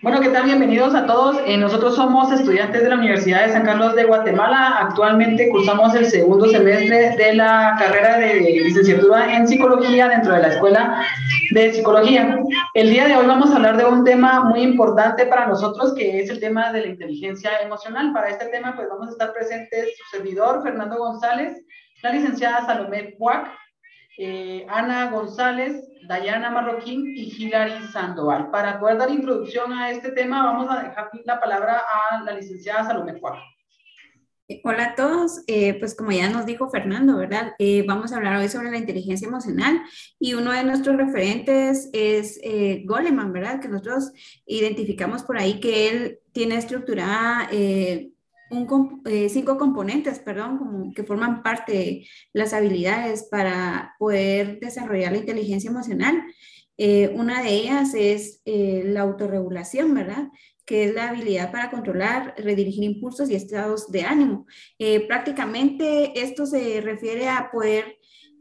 Bueno, ¿qué tal? Bienvenidos a todos. Eh, nosotros somos estudiantes de la Universidad de San Carlos de Guatemala. Actualmente cursamos el segundo semestre de la carrera de licenciatura en psicología dentro de la Escuela de Psicología. El día de hoy vamos a hablar de un tema muy importante para nosotros, que es el tema de la inteligencia emocional. Para este tema, pues vamos a estar presentes su servidor, Fernando González, la licenciada Salomé Puac, eh, Ana González, Dayana Marroquín y Hilary Sandoval. Para poder dar introducción a este tema, vamos a dejar la palabra a la licenciada Salomé Juárez. Hola a todos, eh, pues como ya nos dijo Fernando, ¿verdad? Eh, vamos a hablar hoy sobre la inteligencia emocional y uno de nuestros referentes es eh, Goleman, ¿verdad? Que nosotros identificamos por ahí que él tiene estructurada un, cinco componentes, perdón, como que forman parte de las habilidades para poder desarrollar la inteligencia emocional. una de ellas es la autorregulación, ¿verdad? que es la habilidad para controlar, redirigir impulsos y estados de ánimo. Eh, prácticamente esto se refiere a poder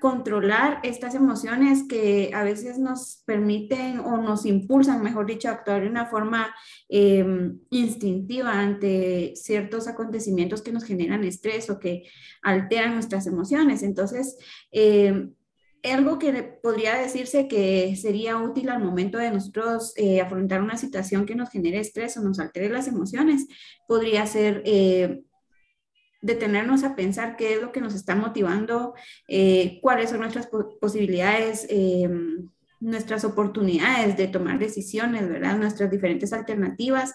controlar estas emociones que a veces nos permiten o nos impulsan, mejor dicho, a actuar de una forma em, instintiva ante ciertos acontecimientos que nos generan estrés o que alteran nuestras emociones. Entonces, em, algo que podría decirse que sería útil al momento de nosotros eh, afrontar una situación que nos genere estrés o nos altere las emociones, podría ser eh, detenernos a pensar qué es lo que nos está motivando, eh, cuáles son nuestras posibilidades, nuestras oportunidades de tomar decisiones, ¿verdad? Nuestras diferentes alternativas,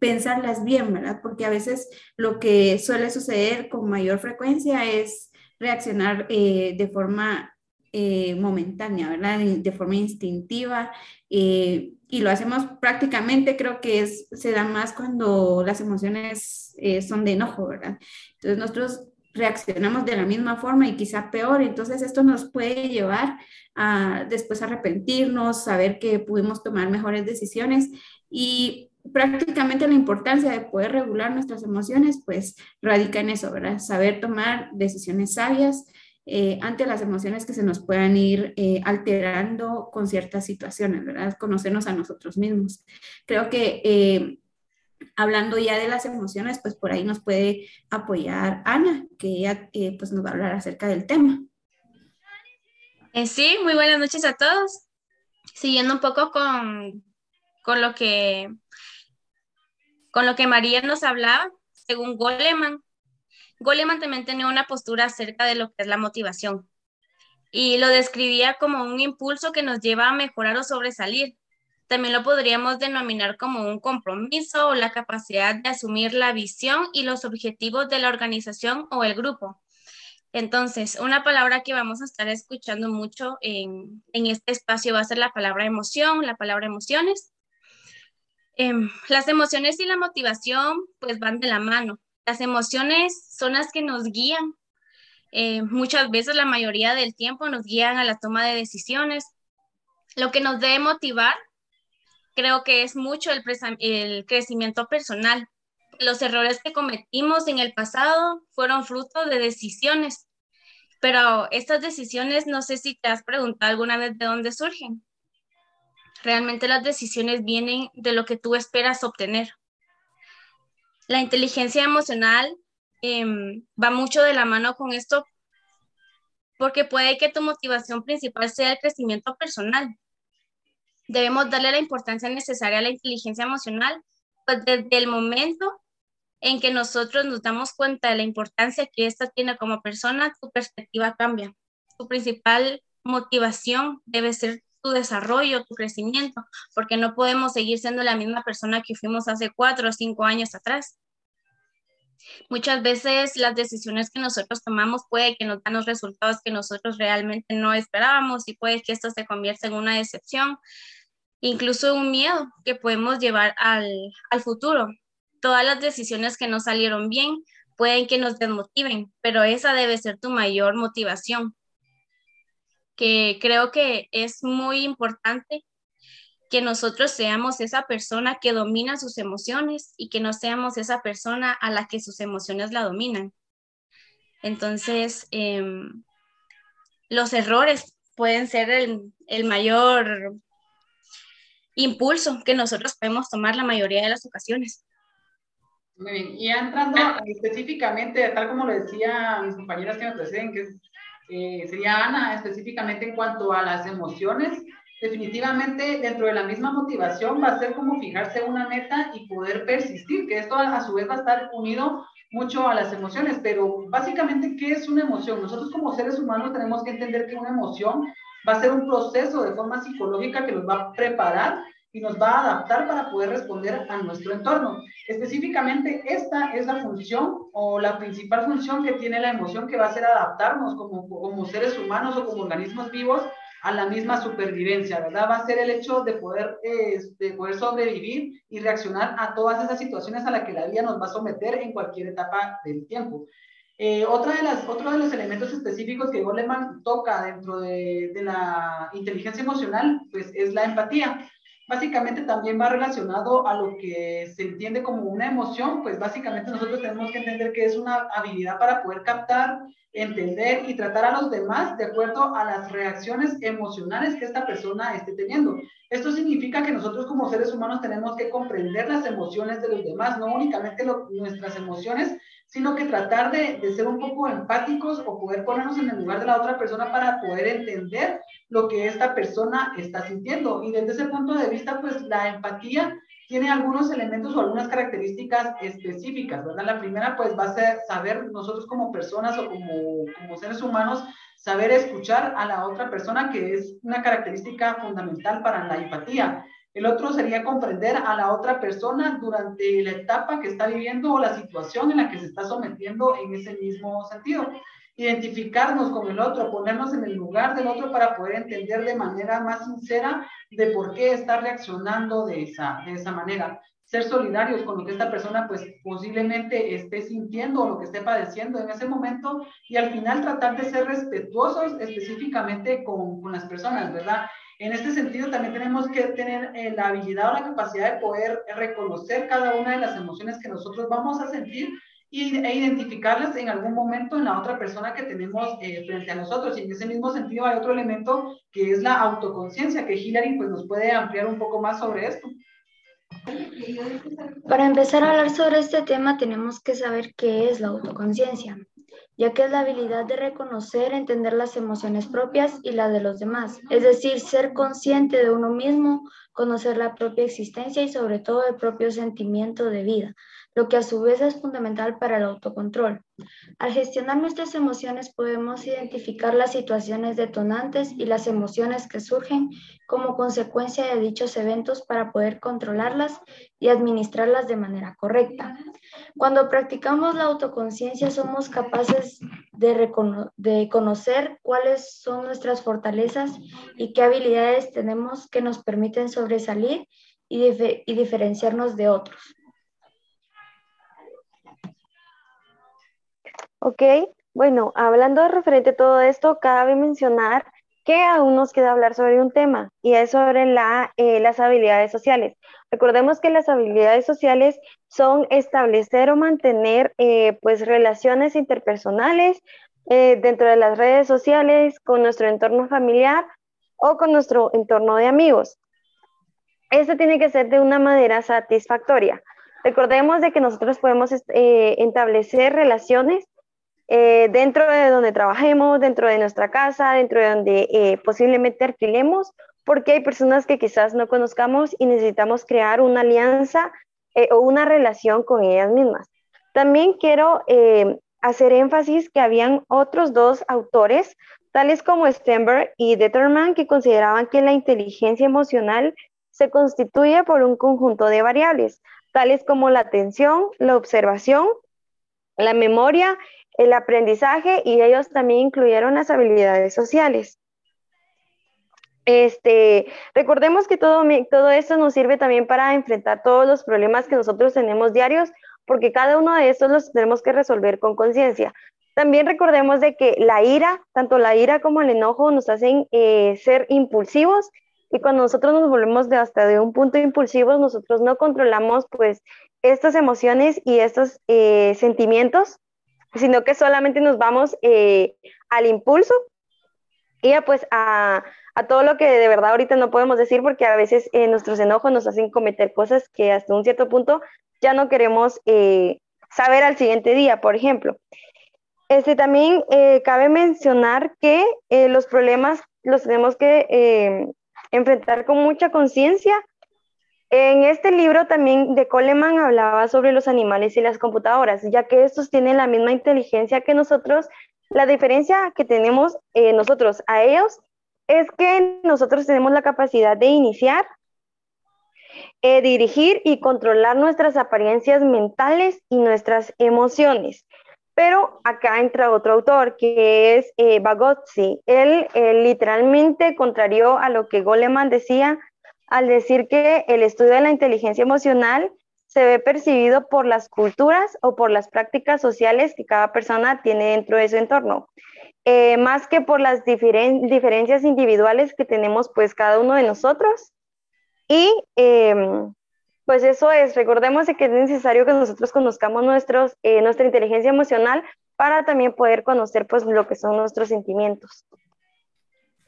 pensarlas bien, ¿verdad? Porque a veces lo que suele suceder con mayor frecuencia es reaccionar de forma eh, momentánea, ¿verdad? De, forma instintiva. Eh, y lo hacemos prácticamente, creo que se da más cuando las emociones eh, son de enojo, ¿verdad? Entonces nosotros reaccionamos de la misma forma y quizá peor. Entonces esto nos puede llevar a después arrepentirnos, saber que pudimos tomar mejores decisiones y prácticamente la importancia de poder regular nuestras emociones, pues radica en eso, ¿verdad? Saber tomar decisiones sabias eh, ante las emociones que se nos puedan ir eh, alterando con ciertas situaciones, ¿verdad? Conocernos a nosotros mismos. Creo que eh, hablando ya de las emociones, pues por ahí nos puede apoyar Ana, que ella pues nos va a hablar acerca del tema. sí, muy buenas noches a todos. Siguiendo un poco con, con lo que con lo que María nos hablaba, según Goleman, Goleman también tenía una postura acerca de lo que es la motivación y lo describía como un impulso que nos lleva a mejorar o sobresalir. También lo podríamos denominar como un compromiso o la capacidad de asumir la visión y los objetivos de la organización o el grupo. Entonces, una palabra que vamos a estar escuchando mucho en, este espacio va a ser la palabra emoción, la palabra emociones. Em, las emociones y la motivación pues van de la mano. Las emociones son las que nos guían. Eh, muchas veces, la mayoría del tiempo, nos guían a la toma de decisiones. Lo que nos debe motivar, creo que es mucho el, el crecimiento personal. Los errores que cometimos en el pasado fueron fruto de decisiones, pero estas decisiones, no sé si te has preguntado alguna vez de dónde surgen. Realmente las decisiones vienen de lo que tú esperas obtener. La inteligencia emocional em, va mucho de la mano con esto porque puede que tu motivación principal sea el crecimiento personal. Debemos darle la importancia necesaria a la inteligencia emocional, pues desde el momento en que nosotros nos damos cuenta de la importancia que ésta tiene como persona, tu perspectiva cambia. Tu principal motivación debe ser tu desarrollo, tu crecimiento, porque no podemos seguir siendo la misma persona que fuimos hace cuatro o cinco años atrás. Muchas veces las decisiones que nosotros tomamos puede que nos dan los resultados que nosotros realmente no esperábamos y puede que esto se convierta en una decepción, incluso un miedo que podemos llevar al, al futuro. Todas las decisiones que no salieron bien pueden que nos desmotiven, pero esa debe ser tu mayor motivación que creo que es muy importante que nosotros seamos esa persona que domina sus emociones y que no seamos esa persona a la que sus emociones la dominan. Entonces, em, los errores pueden ser el, mayor, impulso que nosotros podemos tomar la mayoría de las ocasiones. Muy bien, y entrando específicamente, tal como lo decía mis compañeras que me preceden, que eh, sería Ana, específicamente en cuanto a las emociones, definitivamente dentro de la misma motivación va a ser como fijarse una meta y poder persistir, que esto a, su vez va a estar unido mucho a las emociones, pero básicamente, ¿qué es una emoción? Nosotros como seres humanos tenemos que entender que una emoción va a ser un proceso de forma psicológica que nos va a preparar y nos va a adaptar para poder responder a nuestro entorno. Específicamente, esta es la función o la principal función que tiene la emoción que va a ser adaptarnos como, como seres humanos o como organismos vivos a la misma supervivencia, ¿verdad? Va a ser el hecho de poder, eh, de poder sobrevivir y reaccionar a todas esas situaciones a las que la vida nos va a someter en cualquier etapa del tiempo. Eh, otra de las, otro de los elementos específicos que Goleman toca dentro de, de, la inteligencia emocional, pues es la empatía. Básicamente también va relacionado a lo que se entiende como una emoción, pues básicamente nosotros tenemos que entender que es una habilidad para poder captar, entender y tratar a los demás de acuerdo a las reacciones emocionales que esta persona esté teniendo. Esto significa que nosotros como seres humanos tenemos que comprender las emociones de los demás, no únicamente nuestras emociones, sino que tratar de, de, ser un poco empáticos o poder ponernos en el lugar de la otra persona para poder entender lo que esta persona está sintiendo. Y desde ese punto de vista, pues la empatía tiene algunos elementos o algunas características específicas, ¿verdad? La primera, pues va a ser saber nosotros como personas o como, como seres humanos, saber escuchar a la otra persona, que es una característica fundamental para la empatía. El otro sería comprender a la otra persona durante la etapa que está viviendo o la situación en la que se está sometiendo en ese mismo sentido. Identificarnos con el otro, ponernos en el lugar del otro para poder entender de manera más sincera de por qué está reaccionando de esa, de esa manera. Ser solidarios con lo que esta persona pues posiblemente esté sintiendo o lo que esté padeciendo en ese momento y al final tratar de ser respetuosos específicamente con, con las personas, ¿verdad? En este sentido, también tenemos que tener eh, la habilidad o la capacidad de poder reconocer cada una de las emociones que nosotros vamos a sentir y, e identificarlas en algún momento en la otra persona que tenemos eh, frente a nosotros. Y en ese mismo sentido hay otro elemento que es la autoconciencia, que Hilary pues, nos puede ampliar un poco más sobre esto. Para empezar a hablar sobre este tema tenemos que saber qué es la autoconciencia ya que es la habilidad de reconocer, entender las emociones propias y las de los demás, es decir, ser consciente de uno mismo, conocer la propia existencia y sobre todo el propio sentimiento de vida, lo que a su vez es fundamental para el autocontrol. Al gestionar nuestras emociones podemos identificar las situaciones detonantes y las emociones que surgen como consecuencia de dichos eventos para poder controlarlas y administrarlas de manera correcta. Cuando practicamos la autoconciencia somos capaces de, de conocer cuáles son nuestras fortalezas y qué habilidades tenemos que nos permiten sobresalir y, y diferenciarnos de otros. Ok, bueno, hablando referente a todo esto, cabe mencionar que aún nos queda hablar sobre un tema y es sobre eh, las habilidades sociales. Recordemos que las habilidades sociales son establecer o mantener eh, pues relaciones interpersonales eh, dentro de las redes sociales, con nuestro entorno familiar o con nuestro entorno de amigos. Esto tiene que ser de una manera satisfactoria. Recordemos de que nosotros podemos establecer relaciones eh, dentro de donde trabajemos, dentro de nuestra casa, dentro de donde eh, posiblemente alquilemos, porque hay personas que quizás no conozcamos y necesitamos crear una alianza eh, o una relación con ellas mismas. También quiero hacer énfasis que habían otros dos autores, tales como Stenberg y Detterman, que consideraban que la inteligencia emocional se constituye por un conjunto de variables, tales como la atención, la observación, la memoria el aprendizaje y ellos también incluyeron las habilidades sociales. Este, recordemos que todo, todo esto nos sirve también para enfrentar todos los problemas que nosotros tenemos diarios, porque cada uno de estos los tenemos que resolver con conciencia. También recordemos de que la ira, tanto la ira como el enojo, nos hacen eh, ser impulsivos y cuando nosotros nos volvemos de hasta de un punto impulsivo, nosotros no controlamos pues estas emociones y estos eh, sentimientos sino que solamente nos vamos eh, al impulso y pues a, a todo lo que de verdad ahorita no podemos decir porque a veces eh, nuestros enojos nos hacen cometer cosas que hasta un cierto punto ya no queremos eh, saber al siguiente día, por ejemplo. Este, también cabe mencionar que los problemas los tenemos que enfrentar con mucha conciencia. En este libro también de Coleman hablaba sobre los animales y las computadoras, ya que estos tienen la misma inteligencia que nosotros. La diferencia que tenemos nosotros a ellos es que nosotros tenemos la capacidad de iniciar, eh, dirigir y controlar nuestras apariencias mentales y nuestras emociones. Pero acá entra otro autor que es eh, Bagotzi. Él literalmente contrarió a lo que Goleman decía al decir que el estudio de la inteligencia emocional se ve percibido por las culturas o por las prácticas sociales que cada persona tiene dentro de su entorno. Eh, más que por las diferencias individuales que tenemos pues cada uno de nosotros. Y em, pues eso es, recordemos que es necesario que nosotros conozcamos nuestros, eh, nuestra inteligencia emocional para también poder conocer pues lo que son nuestros sentimientos.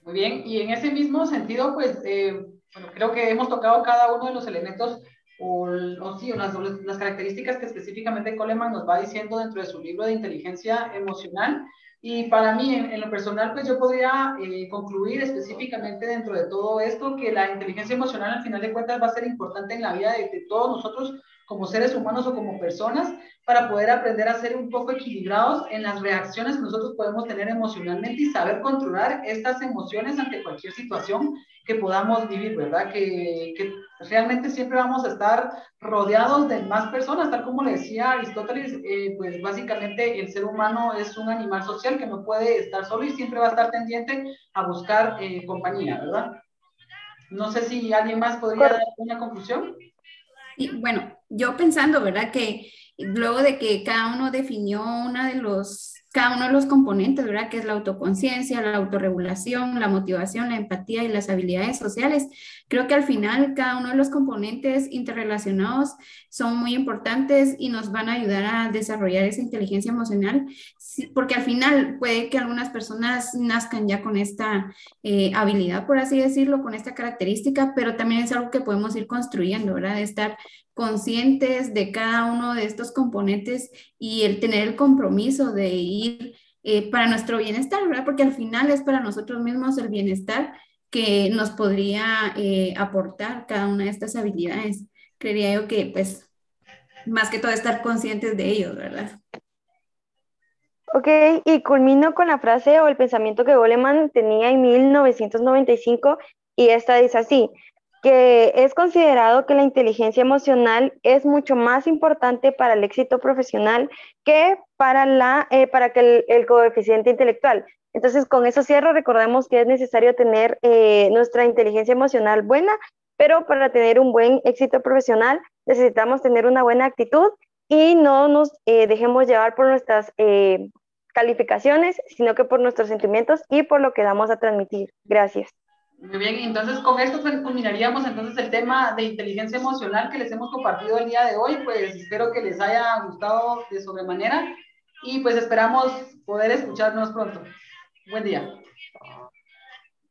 Muy bien, y en ese mismo sentido pues eh, bueno, creo que hemos tocado cada uno de los elementos o, o sí, las, las características que específicamente Coleman nos va diciendo dentro de su libro de inteligencia emocional. Y para mí, en, lo personal, pues yo podría eh, concluir específicamente dentro de todo esto que la inteligencia emocional al final de cuentas va a ser importante en la vida de, de todos nosotros como seres humanos o como personas para poder aprender a ser un poco equilibrados en las reacciones que nosotros podemos tener emocionalmente y saber controlar estas emociones ante cualquier situación que podamos vivir, ¿verdad? Que, que realmente siempre vamos a estar rodeados de más personas, tal como le decía Aristóteles, eh, pues básicamente el ser humano es un animal social que no puede estar solo y siempre va a estar tendiente a buscar eh, compañía, ¿verdad? No sé si alguien más podría dar una conclusión. Y bueno, yo pensando, ¿verdad? Que luego de que cada uno definió una de los, cada uno de los componentes, ¿verdad? Que es la autoconciencia, la autorregulación, la motivación, la empatía y las habilidades sociales. Creo que al final cada uno de los componentes interrelacionados son muy importantes y nos van a ayudar a desarrollar esa inteligencia emocional, porque al final puede que algunas personas nazcan ya con esta eh, habilidad, por así decirlo, con esta característica, pero también es algo que podemos ir construyendo, ¿verdad? De estar conscientes de cada uno de estos componentes y el tener el compromiso de ir eh, para nuestro bienestar, ¿verdad? Porque al final es para nosotros mismos el bienestar que nos podría eh, aportar cada una de estas habilidades. Creería yo que, pues, más que todo estar conscientes de ellos, ¿verdad? Ok, y culmino con la frase o el pensamiento que Goleman tenía en 1995 y esta dice así, que es considerado que la inteligencia emocional es mucho más importante para el éxito profesional que para, la, eh, para que el, coeficiente intelectual. Entonces, con eso cierro, recordemos que es necesario tener eh, nuestra inteligencia emocional buena, pero para tener un buen éxito profesional necesitamos tener una buena actitud y no nos eh, dejemos llevar por nuestras calificaciones, sino que por nuestros sentimientos y por lo que damos a transmitir. Gracias. Muy bien, entonces con esto pues, culminaríamos entonces el tema de inteligencia emocional que les hemos compartido el día de hoy, pues espero que les haya gustado de sobremanera y pues esperamos poder escucharnos pronto. Buen día.